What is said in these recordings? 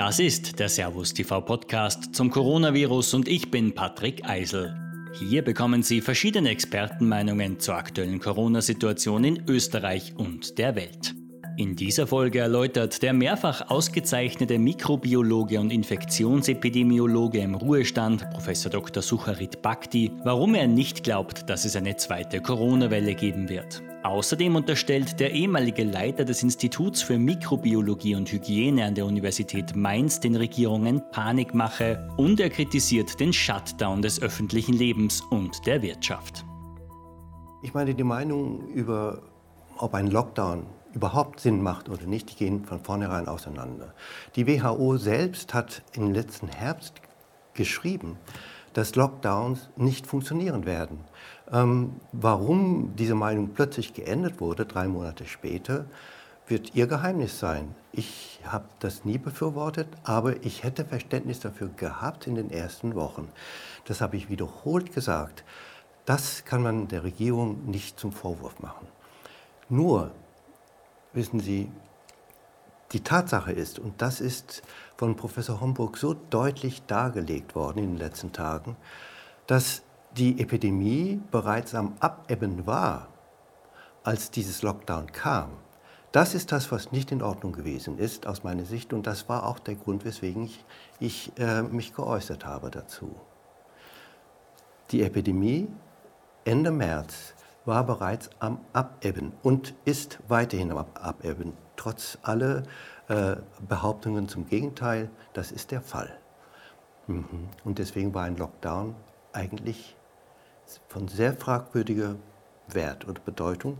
Das ist der Servus TV Podcast zum Coronavirus und ich bin Patrick Eisel. Hier bekommen Sie verschiedene Expertenmeinungen zur aktuellen Corona-Situation in Österreich und der Welt. In dieser Folge erläutert der mehrfach ausgezeichnete Mikrobiologe und Infektionsepidemiologe im Ruhestand, Prof. Dr. Sucharit Bhakti, warum er nicht glaubt, dass es eine zweite Corona-Welle geben wird. Außerdem unterstellt der ehemalige Leiter des Instituts für Mikrobiologie und Hygiene an der Universität Mainz den Regierungen Panikmache und er kritisiert den Shutdown des öffentlichen Lebens und der Wirtschaft. Ich meine, die Meinung über, ob ein Lockdown überhaupt Sinn macht oder nicht, die gehen von vornherein auseinander. Die WHO selbst hat im letzten Herbst geschrieben, dass Lockdowns nicht funktionieren werden. Ähm, warum diese Meinung plötzlich geändert wurde, drei Monate später, wird ihr Geheimnis sein. Ich habe das nie befürwortet, aber ich hätte Verständnis dafür gehabt in den ersten Wochen. Das habe ich wiederholt gesagt. Das kann man der Regierung nicht zum Vorwurf machen. Nur wissen Sie, die Tatsache ist, und das ist von Professor Homburg so deutlich dargelegt worden in den letzten Tagen, dass die Epidemie bereits am Abebben war, als dieses Lockdown kam. Das ist das, was nicht in Ordnung gewesen ist aus meiner Sicht und das war auch der Grund, weswegen ich, ich äh, mich geäußert habe dazu. Die Epidemie Ende März war bereits am Abebben und ist weiterhin am Abebben, trotz aller äh, Behauptungen zum Gegenteil. Das ist der Fall. Mhm. Und deswegen war ein Lockdown eigentlich von sehr fragwürdiger Wert und Bedeutung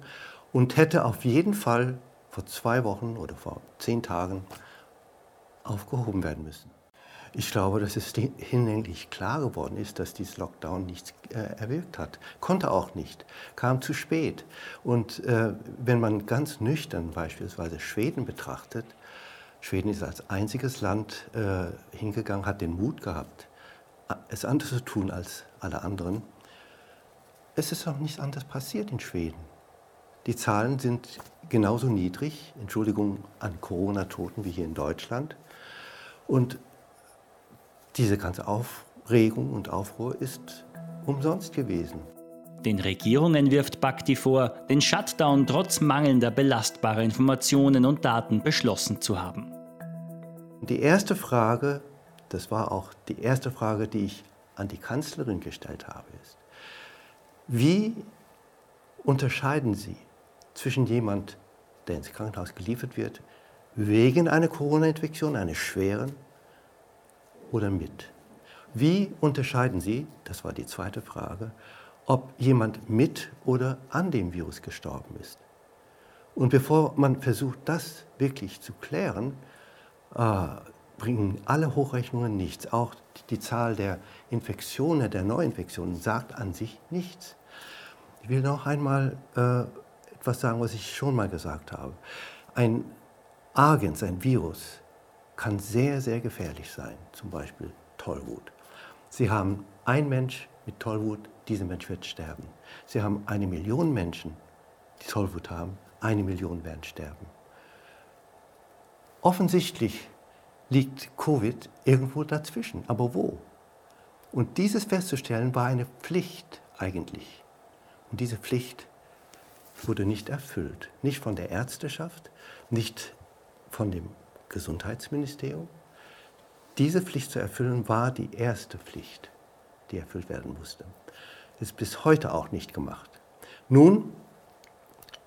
und hätte auf jeden Fall vor zwei Wochen oder vor zehn Tagen aufgehoben werden müssen. Ich glaube, dass es hinlänglich klar geworden ist, dass dieses Lockdown nichts äh, erwirkt hat. Konnte auch nicht, kam zu spät. Und äh, wenn man ganz nüchtern beispielsweise Schweden betrachtet, Schweden ist als einziges Land äh, hingegangen, hat den Mut gehabt, es anders zu tun als alle anderen. Es ist auch nichts anderes passiert in Schweden. Die Zahlen sind genauso niedrig, Entschuldigung, an Corona-Toten wie hier in Deutschland. Und diese ganze Aufregung und Aufruhr ist umsonst gewesen. Den Regierungen wirft Bhakti vor, den Shutdown trotz mangelnder belastbarer Informationen und Daten beschlossen zu haben. Die erste Frage, das war auch die erste Frage, die ich an die Kanzlerin gestellt habe, ist, wie unterscheiden Sie zwischen jemand, der ins Krankenhaus geliefert wird, wegen einer Corona-Infektion, einer schweren, oder mit? Wie unterscheiden Sie, das war die zweite Frage, ob jemand mit oder an dem Virus gestorben ist? Und bevor man versucht, das wirklich zu klären, äh, bringen alle Hochrechnungen nichts. Auch die Zahl der Infektionen, der Neuinfektionen sagt an sich nichts. Ich will noch einmal äh, etwas sagen, was ich schon mal gesagt habe. Ein Agens, ein Virus, kann sehr, sehr gefährlich sein, zum Beispiel Tollwut. Sie haben ein Mensch mit Tollwut, dieser Mensch wird sterben. Sie haben eine Million Menschen, die Tollwut haben, eine Million werden sterben. Offensichtlich liegt Covid irgendwo dazwischen, aber wo? Und dieses festzustellen war eine Pflicht eigentlich. Und diese Pflicht wurde nicht erfüllt. Nicht von der Ärzteschaft, nicht von dem Gesundheitsministerium. Diese Pflicht zu erfüllen war die erste Pflicht, die erfüllt werden musste. Ist bis heute auch nicht gemacht. Nun,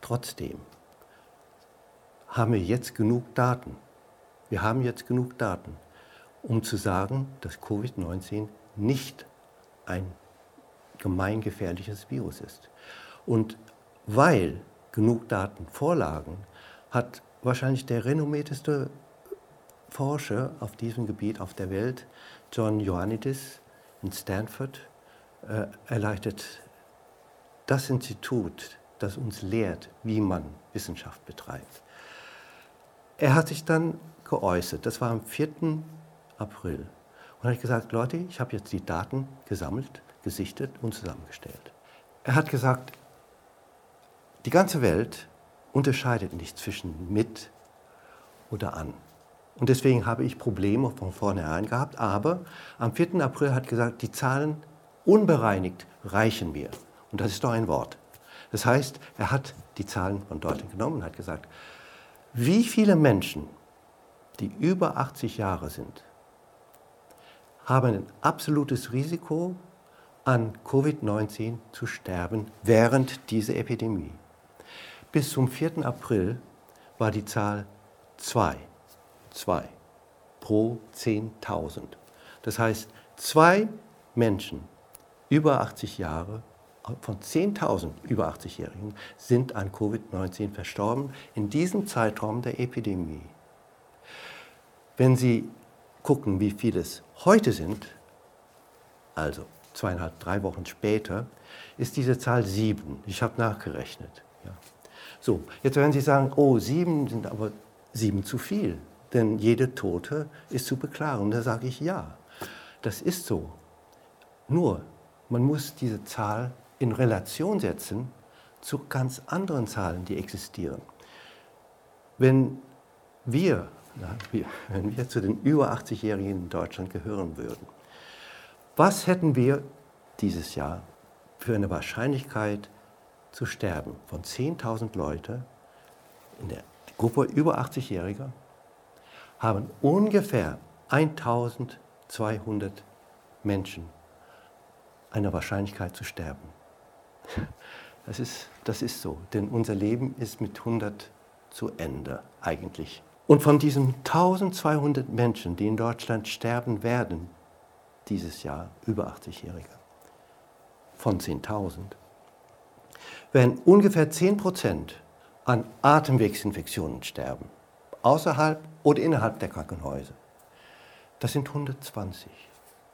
trotzdem haben wir jetzt genug Daten. Wir haben jetzt genug Daten, um zu sagen, dass Covid-19 nicht ein gemeingefährliches Virus ist. Und weil genug Daten vorlagen, hat wahrscheinlich der renommierteste Forscher auf diesem Gebiet auf der Welt, John Ioannidis in Stanford, äh, erleichtert das Institut, das uns lehrt, wie man Wissenschaft betreibt. Er hat sich dann geäußert, das war am 4. April, und hat gesagt, Leute, ich habe jetzt die Daten gesammelt, gesichtet und zusammengestellt. Er hat gesagt, die ganze Welt unterscheidet nicht zwischen mit oder an. Und deswegen habe ich Probleme von vornherein gehabt. Aber am 4. April hat gesagt, die Zahlen unbereinigt reichen mir. Und das ist doch ein Wort. Das heißt, er hat die Zahlen von Deutschland genommen und hat gesagt, wie viele Menschen, die über 80 Jahre sind, haben ein absolutes Risiko, an Covid-19 zu sterben während dieser Epidemie. Bis zum 4. April war die Zahl 2, 2 pro 10.000. Das heißt, zwei Menschen über 80 Jahre von 10.000 über 80-Jährigen sind an Covid-19 verstorben in diesem Zeitraum der Epidemie. Wenn Sie gucken, wie viele es heute sind, also zweieinhalb, drei Wochen später, ist diese Zahl sieben. Ich habe nachgerechnet. Ja. So, jetzt werden Sie sagen, oh, sieben sind aber sieben zu viel, denn jede Tote ist zu beklagen. Da sage ich ja, das ist so. Nur, man muss diese Zahl in Relation setzen zu ganz anderen Zahlen, die existieren. Wenn wir, na, wir wenn wir zu den über 80-Jährigen in Deutschland gehören würden, was hätten wir dieses Jahr für eine Wahrscheinlichkeit zu sterben von 10.000 Leuten in der Gruppe über 80-Jähriger haben ungefähr 1.200 Menschen eine Wahrscheinlichkeit zu sterben. Das ist, das ist so, denn unser Leben ist mit 100 zu Ende eigentlich. Und von diesen 1200 Menschen, die in Deutschland sterben werden, dieses Jahr über 80-Jährige, von 10.000, werden ungefähr 10 Prozent an Atemwegsinfektionen sterben, außerhalb oder innerhalb der Krankenhäuser. Das sind 120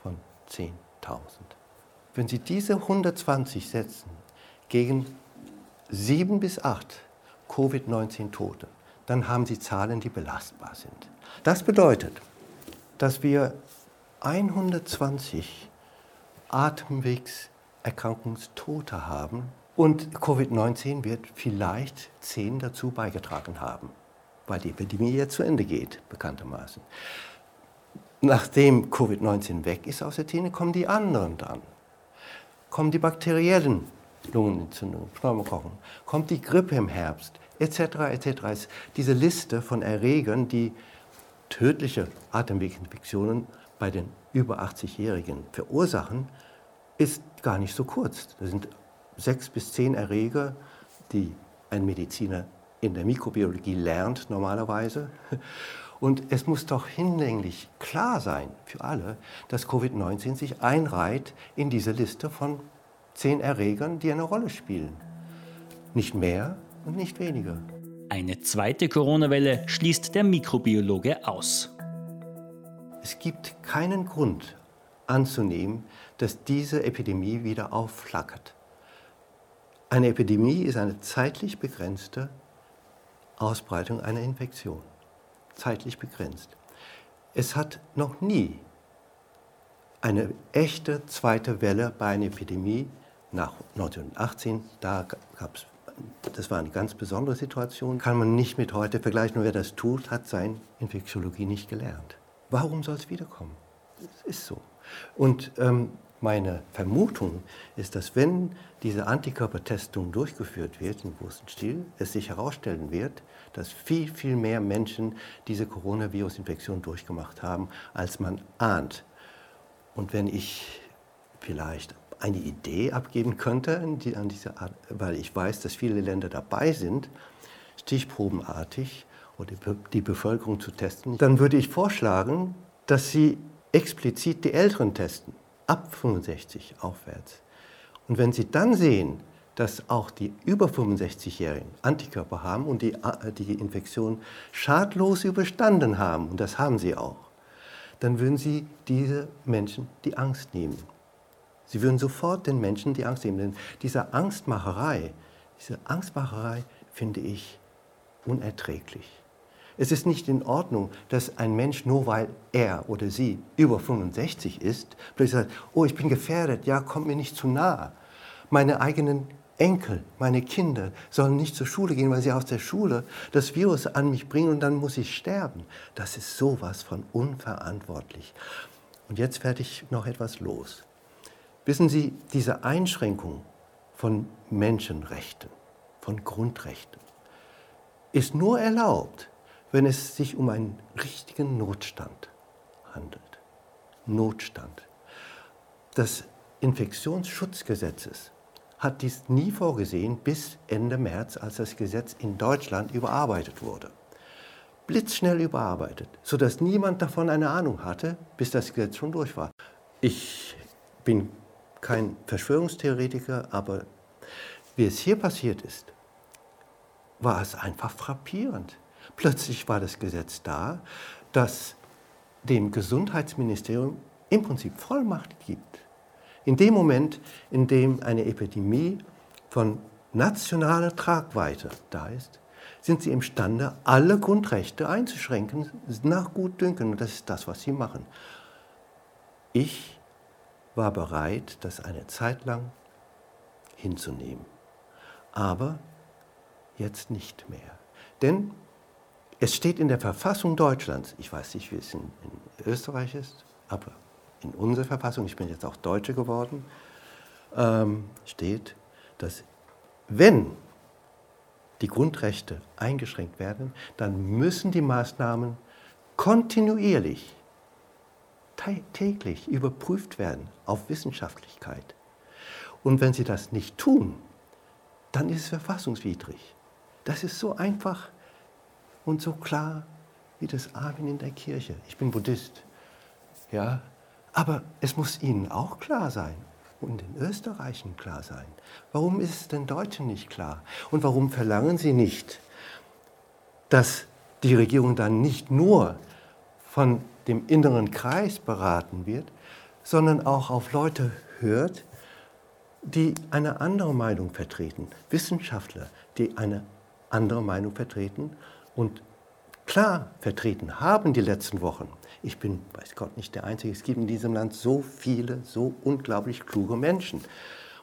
von 10.000. Wenn Sie diese 120 setzen gegen sieben bis acht Covid-19-Tote, dann haben Sie Zahlen, die belastbar sind. Das bedeutet, dass wir 120 Atemwegserkrankungstote haben und Covid-19 wird vielleicht zehn dazu beigetragen haben, weil die Epidemie jetzt zu Ende geht, bekanntermaßen. Nachdem Covid-19 weg ist aus der Szene, kommen die anderen dann. Kommen die bakteriellen Lungenentzündung, Pneumokokken, kommt die Grippe im Herbst, etc. etc. Diese Liste von Erregern, die tödliche Atemweginfektionen bei den über 80-Jährigen verursachen, ist gar nicht so kurz. Das sind sechs bis zehn Erreger, die ein Mediziner in der Mikrobiologie lernt normalerweise. Und es muss doch hinlänglich klar sein für alle, dass Covid-19 sich einreiht in diese Liste von zehn Erregern, die eine Rolle spielen. Nicht mehr und nicht weniger. Eine zweite Corona-Welle schließt der Mikrobiologe aus. Es gibt keinen Grund anzunehmen, dass diese Epidemie wieder aufflackert. Eine Epidemie ist eine zeitlich begrenzte Ausbreitung einer Infektion. Zeitlich begrenzt. Es hat noch nie eine echte zweite Welle bei einer Epidemie nach 1918, da gab's, das war eine ganz besondere Situation, kann man nicht mit heute vergleichen. Wer das tut, hat seine Infektiologie nicht gelernt. Warum soll es wiederkommen? Es ist so. Und ähm, meine Vermutung ist, dass wenn diese Antikörpertestung durchgeführt wird im großen Stil, es sich herausstellen wird, dass viel, viel mehr Menschen diese Coronavirus-Infektion durchgemacht haben, als man ahnt. Und wenn ich vielleicht eine Idee abgeben könnte an diese Art, weil ich weiß, dass viele Länder dabei sind, stichprobenartig oder die Bevölkerung zu testen, dann würde ich vorschlagen, dass sie explizit die Älteren testen, ab 65 aufwärts. Und wenn sie dann sehen, dass auch die über 65-Jährigen Antikörper haben und die, äh, die Infektion schadlos überstanden haben, und das haben sie auch, dann würden sie diese Menschen die Angst nehmen. Sie würden sofort den Menschen die Angst nehmen. Denn diese Angstmacherei, diese Angstmacherei finde ich unerträglich. Es ist nicht in Ordnung, dass ein Mensch, nur weil er oder sie über 65 ist, plötzlich sagt, oh, ich bin gefährdet, ja, kommt mir nicht zu nah. Meine eigenen Enkel, meine Kinder sollen nicht zur Schule gehen, weil sie aus der Schule das Virus an mich bringen und dann muss ich sterben. Das ist sowas von unverantwortlich. Und jetzt werde ich noch etwas los. Wissen Sie, diese Einschränkung von Menschenrechten, von Grundrechten, ist nur erlaubt, wenn es sich um einen richtigen Notstand handelt. Notstand. Das Infektionsschutzgesetzes hat dies nie vorgesehen bis Ende März, als das Gesetz in Deutschland überarbeitet wurde. Blitzschnell überarbeitet, sodass niemand davon eine Ahnung hatte, bis das Gesetz schon durch war. Ich bin kein Verschwörungstheoretiker, aber wie es hier passiert ist, war es einfach frappierend. Plötzlich war das Gesetz da, das dem Gesundheitsministerium im Prinzip Vollmacht gibt. In dem Moment, in dem eine Epidemie von nationaler Tragweite da ist, sind sie imstande, alle Grundrechte einzuschränken nach Gutdünken. Und das ist das, was sie machen. Ich war bereit, das eine Zeit lang hinzunehmen. Aber jetzt nicht mehr. Denn es steht in der Verfassung Deutschlands, ich weiß nicht, wie es in, in Österreich ist, aber in unserer Verfassung, ich bin jetzt auch Deutsche geworden, ähm, steht, dass wenn die Grundrechte eingeschränkt werden, dann müssen die Maßnahmen kontinuierlich, täglich überprüft werden auf Wissenschaftlichkeit. Und wenn sie das nicht tun, dann ist es verfassungswidrig. Das ist so einfach und so klar wie das Amen in der Kirche. Ich bin Buddhist. Ja, aber es muss Ihnen auch klar sein und den Österreichern klar sein. Warum ist es den Deutschen nicht klar? Und warum verlangen Sie nicht, dass die Regierung dann nicht nur von dem inneren Kreis beraten wird, sondern auch auf Leute hört, die eine andere Meinung vertreten, Wissenschaftler, die eine andere Meinung vertreten und klar vertreten haben die letzten Wochen. Ich bin, weiß Gott, nicht der Einzige. Es gibt in diesem Land so viele, so unglaublich kluge Menschen.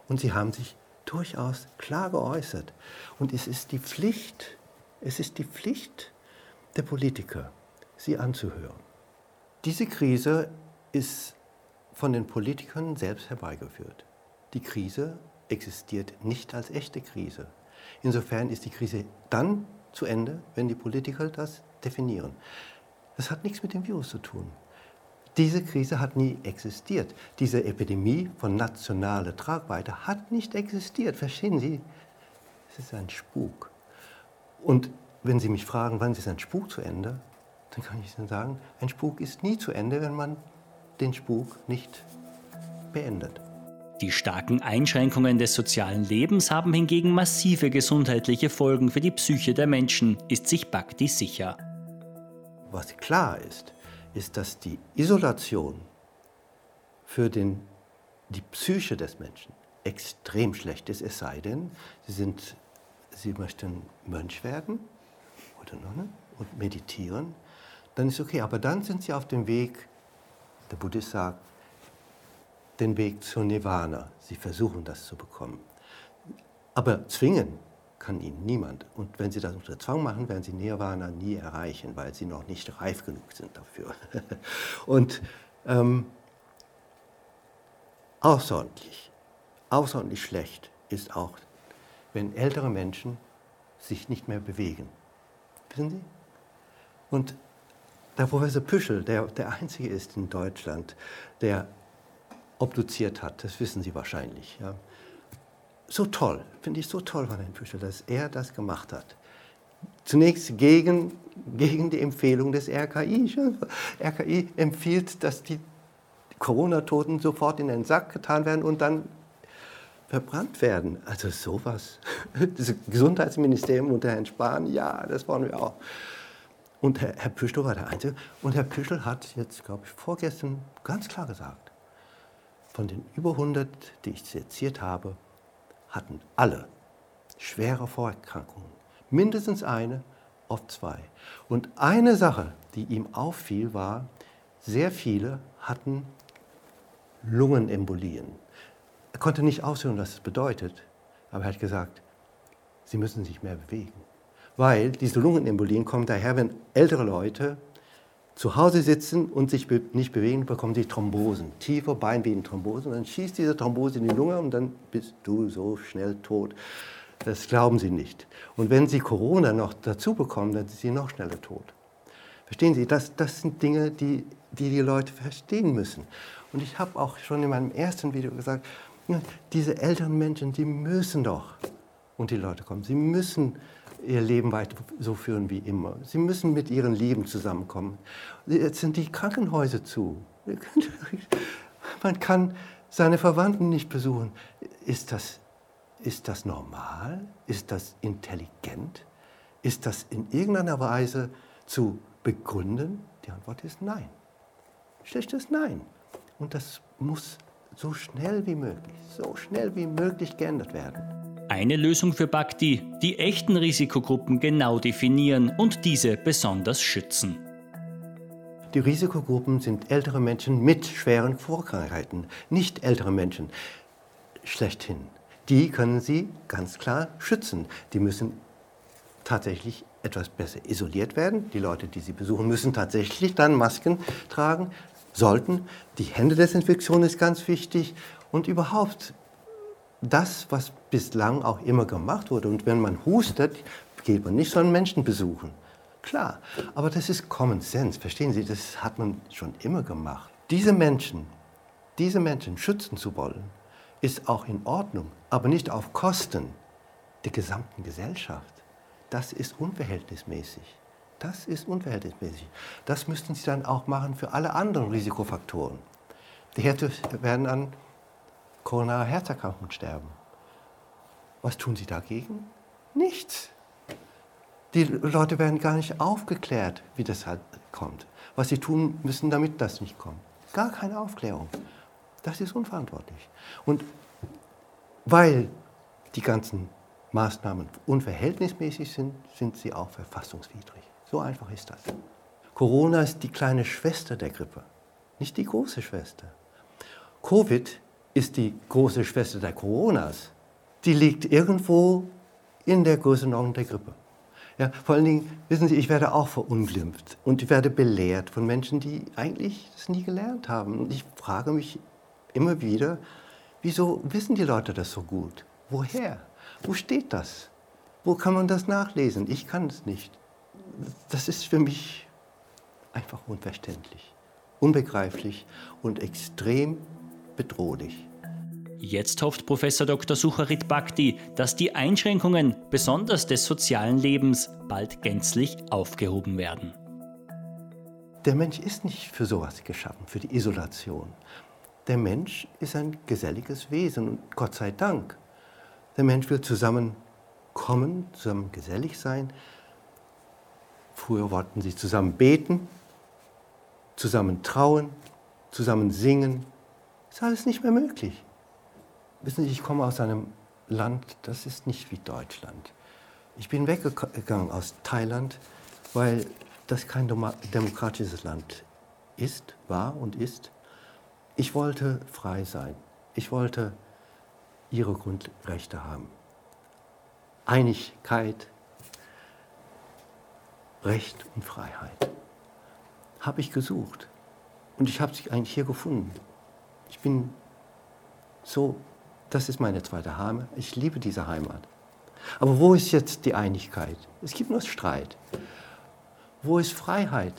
Und sie haben sich durchaus klar geäußert. Und es ist die Pflicht, es ist die Pflicht der Politiker, sie anzuhören. Diese Krise ist von den Politikern selbst herbeigeführt. Die Krise existiert nicht als echte Krise. Insofern ist die Krise dann zu Ende, wenn die Politiker das definieren. Das hat nichts mit dem Virus zu tun. Diese Krise hat nie existiert. Diese Epidemie von nationaler Tragweite hat nicht existiert. Verstehen Sie? Es ist ein Spuk. Und wenn Sie mich fragen, wann ist ein Spuk zu Ende, dann kann ich Ihnen sagen, ein Spuk ist nie zu Ende, wenn man den Spuk nicht beendet. Die starken Einschränkungen des sozialen Lebens haben hingegen massive gesundheitliche Folgen für die Psyche der Menschen, ist sich Bhakti sicher. Was klar ist, ist, dass die Isolation für den, die Psyche des Menschen extrem schlecht ist, es sei denn, sie, sind, sie möchten Mönch werden oder Nonne und meditieren, dann ist okay. Aber dann sind sie auf dem Weg, der Buddhist sagt, den Weg zur Nirvana. Sie versuchen das zu bekommen. Aber zwingen kann ihnen niemand. Und wenn sie das unter Zwang machen, werden sie Nirvana nie erreichen, weil sie noch nicht reif genug sind dafür. Und ähm, außerordentlich, außerordentlich schlecht ist auch, wenn ältere Menschen sich nicht mehr bewegen. Wissen Sie? Und der Professor Püschel, der der Einzige ist in Deutschland, der obduziert hat, das wissen Sie wahrscheinlich. Ja. So toll, finde ich so toll von Herrn Püschel, dass er das gemacht hat. Zunächst gegen, gegen die Empfehlung des RKI. RKI empfiehlt, dass die Corona-Toten sofort in den Sack getan werden und dann verbrannt werden. Also sowas. Das Gesundheitsministerium unter Herrn Spahn, ja, das wollen wir auch. Und Herr, Herr Püschel war der Einzige. Und Herr Püschel hat jetzt, glaube ich, vorgestern ganz klar gesagt, von den über 100, die ich seziert habe, hatten alle schwere Vorerkrankungen. Mindestens eine, oft zwei. Und eine Sache, die ihm auffiel, war, sehr viele hatten Lungenembolien. Er konnte nicht ausführen, was das bedeutet. Aber er hat gesagt, sie müssen sich mehr bewegen. Weil diese Lungenembolien kommen daher, wenn ältere Leute zu Hause sitzen und sich nicht bewegen, bekommen sie Thrombosen, tiefe Beinvenenthrombosen. Dann schießt diese Thrombose in die Lunge und dann bist du so schnell tot. Das glauben sie nicht. Und wenn sie Corona noch dazu bekommen, dann sind sie noch schneller tot. Verstehen Sie, das, das sind Dinge, die, die die Leute verstehen müssen. Und ich habe auch schon in meinem ersten Video gesagt, diese älteren Menschen, die müssen doch und die Leute kommen. Sie müssen ihr Leben weiter so führen wie immer. Sie müssen mit ihren Lieben zusammenkommen. Jetzt sind die Krankenhäuser zu. Man kann seine Verwandten nicht besuchen. Ist das, ist das normal? Ist das intelligent? Ist das in irgendeiner Weise zu begründen? Die Antwort ist nein. Schlechtes Nein. Und das muss so schnell wie möglich, so schnell wie möglich geändert werden. Eine Lösung für Bhakti, die echten Risikogruppen genau definieren und diese besonders schützen. Die Risikogruppen sind ältere Menschen mit schweren Vorkrankheiten, nicht ältere Menschen schlechthin. Die können Sie ganz klar schützen. Die müssen tatsächlich etwas besser isoliert werden. Die Leute, die Sie besuchen, müssen tatsächlich dann Masken tragen, sollten. Die Händedesinfektion ist ganz wichtig und überhaupt das, was bislang auch immer gemacht wurde. Und wenn man hustet, geht man nicht so einen Menschen besuchen. Klar, aber das ist Common Sense, verstehen Sie, das hat man schon immer gemacht. Diese Menschen, diese Menschen schützen zu wollen, ist auch in Ordnung, aber nicht auf Kosten der gesamten Gesellschaft. Das ist unverhältnismäßig. Das ist unverhältnismäßig. Das müssten Sie dann auch machen für alle anderen Risikofaktoren. Die werden an koronare Herzerkrankungen sterben. Was tun Sie dagegen? Nichts. Die Leute werden gar nicht aufgeklärt, wie das halt kommt. Was sie tun müssen, damit das nicht kommt. Gar keine Aufklärung. Das ist unverantwortlich. Und weil die ganzen Maßnahmen unverhältnismäßig sind, sind sie auch verfassungswidrig. So einfach ist das. Corona ist die kleine Schwester der Grippe, nicht die große Schwester. Covid ist die große Schwester der Coronas. Die liegt irgendwo in der Größenordnung der Grippe. Ja, vor allen Dingen, wissen Sie, ich werde auch verunglimpft und ich werde belehrt von Menschen, die eigentlich das nie gelernt haben. Und ich frage mich immer wieder, wieso wissen die Leute das so gut? Woher? Wo steht das? Wo kann man das nachlesen? Ich kann es nicht. Das ist für mich einfach unverständlich, unbegreiflich und extrem bedrohlich. Jetzt hofft Professor Dr. Sucharit Bhakti, dass die Einschränkungen, besonders des sozialen Lebens, bald gänzlich aufgehoben werden. Der Mensch ist nicht für sowas geschaffen, für die Isolation. Der Mensch ist ein geselliges Wesen und Gott sei Dank. Der Mensch will zusammenkommen, zusammen gesellig sein. Früher wollten sie zusammen beten, zusammen trauen, zusammen singen, ist alles nicht mehr möglich. Wissen Sie, ich komme aus einem Land, das ist nicht wie Deutschland. Ich bin weggegangen aus Thailand, weil das kein demokratisches Land ist, war und ist. Ich wollte frei sein. Ich wollte ihre Grundrechte haben. Einigkeit, Recht und Freiheit. Habe ich gesucht. Und ich habe sie eigentlich hier gefunden. Ich bin so, das ist meine zweite Heimat. Ich liebe diese Heimat. Aber wo ist jetzt die Einigkeit? Es gibt nur Streit. Wo ist Freiheit?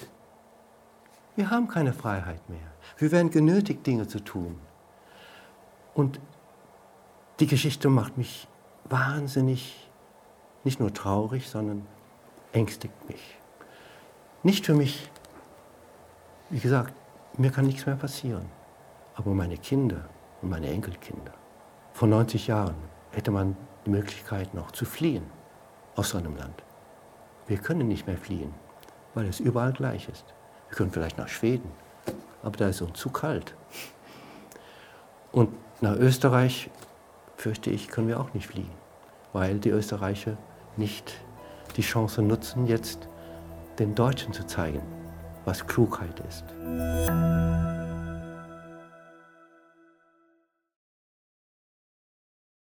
Wir haben keine Freiheit mehr. Wir werden genötigt, Dinge zu tun. Und die Geschichte macht mich wahnsinnig, nicht nur traurig, sondern ängstigt mich. Nicht für mich, wie gesagt, mir kann nichts mehr passieren. Aber meine Kinder und meine Enkelkinder, vor 90 Jahren hätte man die Möglichkeit noch zu fliehen aus so einem Land. Wir können nicht mehr fliehen, weil es überall gleich ist. Wir können vielleicht nach Schweden, aber da ist uns zu kalt. Und nach Österreich, fürchte ich, können wir auch nicht fliehen, weil die Österreicher nicht die Chance nutzen, jetzt den Deutschen zu zeigen, was Klugheit ist.